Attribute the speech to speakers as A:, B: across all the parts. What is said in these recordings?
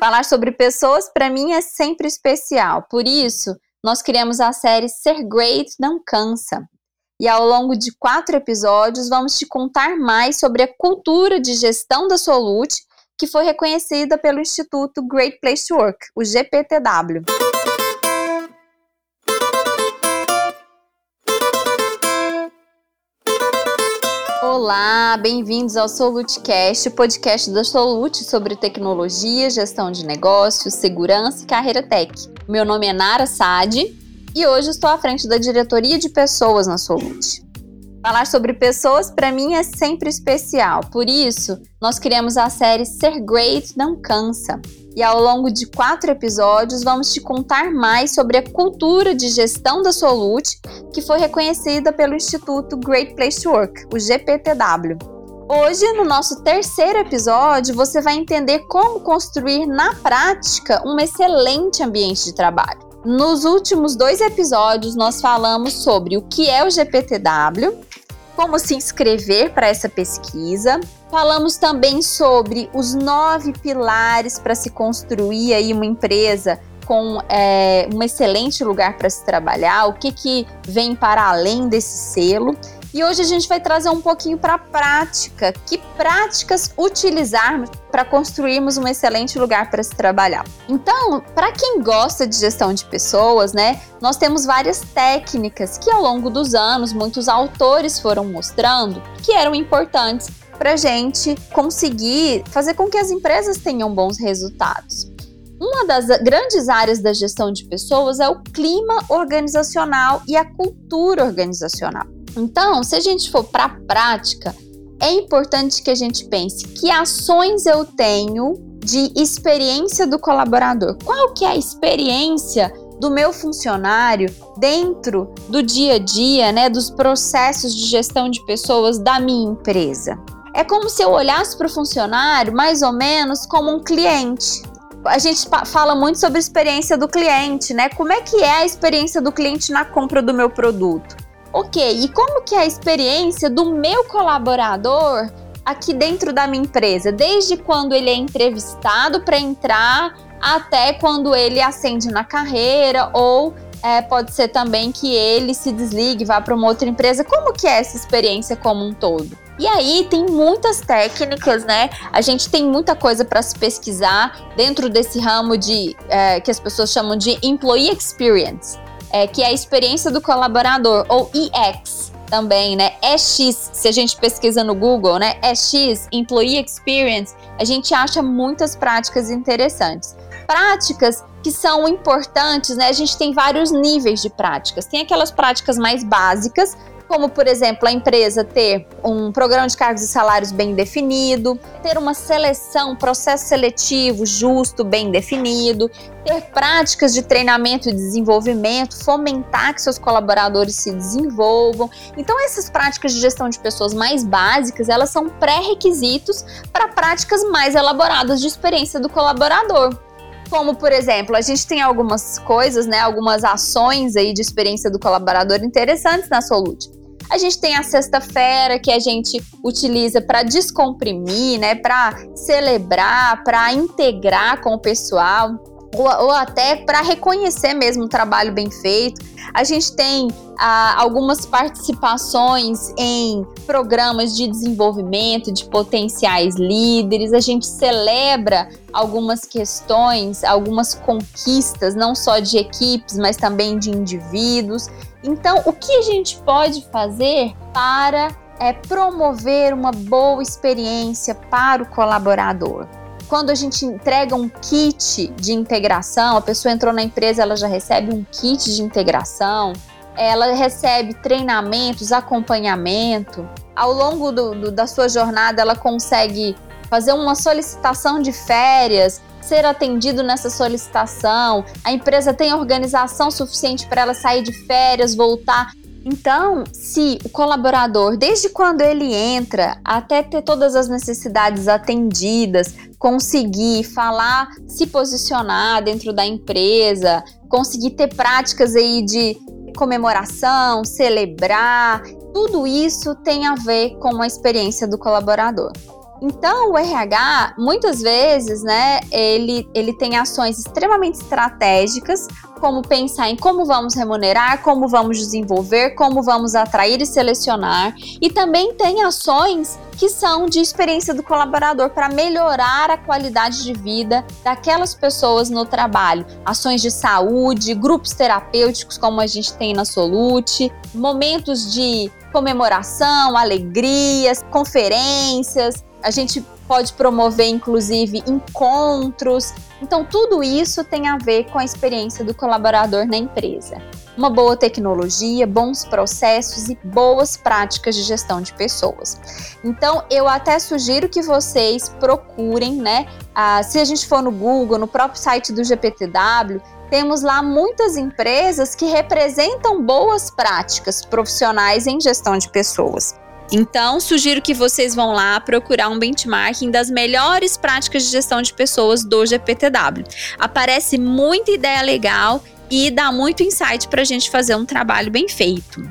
A: Falar sobre pessoas para mim é sempre especial. Por isso, nós criamos a série Ser Great Não Cansa. E ao longo de quatro episódios, vamos te contar mais sobre a cultura de gestão da Solute, que foi reconhecida pelo Instituto Great Place to Work, o GPTW. Olá, bem-vindos ao SoluteCast, o podcast da Solute sobre tecnologia, gestão de negócios, segurança e carreira tech. Meu nome é Nara Sade e hoje estou à frente da diretoria de pessoas na Solute. Falar sobre pessoas para mim é sempre especial, por isso nós criamos a série Ser Great Não Cansa. E ao longo de quatro episódios vamos te contar mais sobre a cultura de gestão da Solute, que foi reconhecida pelo Instituto Great Place to Work, o GPTW. Hoje, no nosso terceiro episódio, você vai entender como construir na prática um excelente ambiente de trabalho. Nos últimos dois episódios, nós falamos sobre o que é o GPTW, como se inscrever para essa pesquisa. Falamos também sobre os nove pilares para se construir aí uma empresa com é, um excelente lugar para se trabalhar, o que, que vem para além desse selo. E hoje a gente vai trazer um pouquinho para a prática. Que práticas utilizarmos para construirmos um excelente lugar para se trabalhar? Então, para quem gosta de gestão de pessoas, né, nós temos várias técnicas que ao longo dos anos muitos autores foram mostrando que eram importantes para a gente conseguir fazer com que as empresas tenham bons resultados. Uma das grandes áreas da gestão de pessoas é o clima organizacional e a cultura organizacional. Então, se a gente for para a prática, é importante que a gente pense que ações eu tenho de experiência do colaborador. Qual que é a experiência do meu funcionário dentro do dia a dia, né, dos processos de gestão de pessoas da minha empresa? É como se eu olhasse para o funcionário mais ou menos como um cliente. A gente fala muito sobre experiência do cliente, né? Como é que é a experiência do cliente na compra do meu produto? Ok, e como que é a experiência do meu colaborador aqui dentro da minha empresa? Desde quando ele é entrevistado para entrar até quando ele ascende na carreira ou é, pode ser também que ele se desligue, vá para uma outra empresa. Como que é essa experiência como um todo? E aí tem muitas técnicas, né? A gente tem muita coisa para se pesquisar dentro desse ramo de é, que as pessoas chamam de employee experience é, que é a experiência do colaborador, ou EX também, né? EX, se a gente pesquisa no Google, né? EX, Employee Experience, a gente acha muitas práticas interessantes. Práticas que são importantes, né? A gente tem vários níveis de práticas. Tem aquelas práticas mais básicas, como por exemplo a empresa ter um programa de cargos e salários bem definido, ter uma seleção, processo seletivo justo, bem definido, ter práticas de treinamento e desenvolvimento, fomentar que seus colaboradores se desenvolvam. Então essas práticas de gestão de pessoas mais básicas, elas são pré-requisitos para práticas mais elaboradas de experiência do colaborador como por exemplo, a gente tem algumas coisas, né, algumas ações aí de experiência do colaborador interessantes na Solute. A gente tem a sexta-feira que a gente utiliza para descomprimir, né, para celebrar, para integrar com o pessoal. Ou, ou, até para reconhecer mesmo o trabalho bem feito. A gente tem ah, algumas participações em programas de desenvolvimento de potenciais líderes, a gente celebra algumas questões, algumas conquistas, não só de equipes, mas também de indivíduos. Então, o que a gente pode fazer para é, promover uma boa experiência para o colaborador? Quando a gente entrega um kit de integração, a pessoa entrou na empresa, ela já recebe um kit de integração, ela recebe treinamentos, acompanhamento. Ao longo do, do, da sua jornada, ela consegue fazer uma solicitação de férias, ser atendido nessa solicitação, a empresa tem organização suficiente para ela sair de férias, voltar. Então, se o colaborador, desde quando ele entra até ter todas as necessidades atendidas, conseguir falar, se posicionar dentro da empresa, conseguir ter práticas aí de comemoração, celebrar, tudo isso tem a ver com a experiência do colaborador. Então, o RH, muitas vezes, né, ele, ele tem ações extremamente estratégicas, como pensar em como vamos remunerar, como vamos desenvolver, como vamos atrair e selecionar, e também tem ações que são de experiência do colaborador para melhorar a qualidade de vida daquelas pessoas no trabalho. Ações de saúde, grupos terapêuticos, como a gente tem na Solute, momentos de comemoração, alegrias, conferências, a gente pode promover, inclusive, encontros. Então, tudo isso tem a ver com a experiência do colaborador na empresa. Uma boa tecnologia, bons processos e boas práticas de gestão de pessoas. Então, eu até sugiro que vocês procurem, né? Se a gente for no Google, no próprio site do GPTW, temos lá muitas empresas que representam boas práticas profissionais em gestão de pessoas. Então, sugiro que vocês vão lá procurar um benchmarking das melhores práticas de gestão de pessoas do GPTW. Aparece muita ideia legal e dá muito insight para a gente fazer um trabalho bem feito.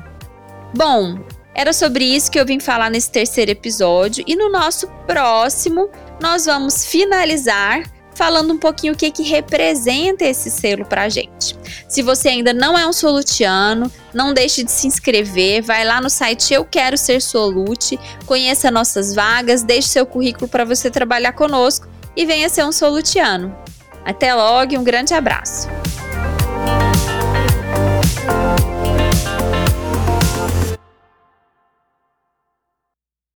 A: Bom, era sobre isso que eu vim falar nesse terceiro episódio e no nosso próximo nós vamos finalizar falando um pouquinho o que, que representa esse selo para a gente. Se você ainda não é um solutiano, não deixe de se inscrever, vai lá no site Eu Quero Ser Solute, conheça nossas vagas, deixe seu currículo para você trabalhar conosco e venha ser um solutiano. Até logo e um grande abraço!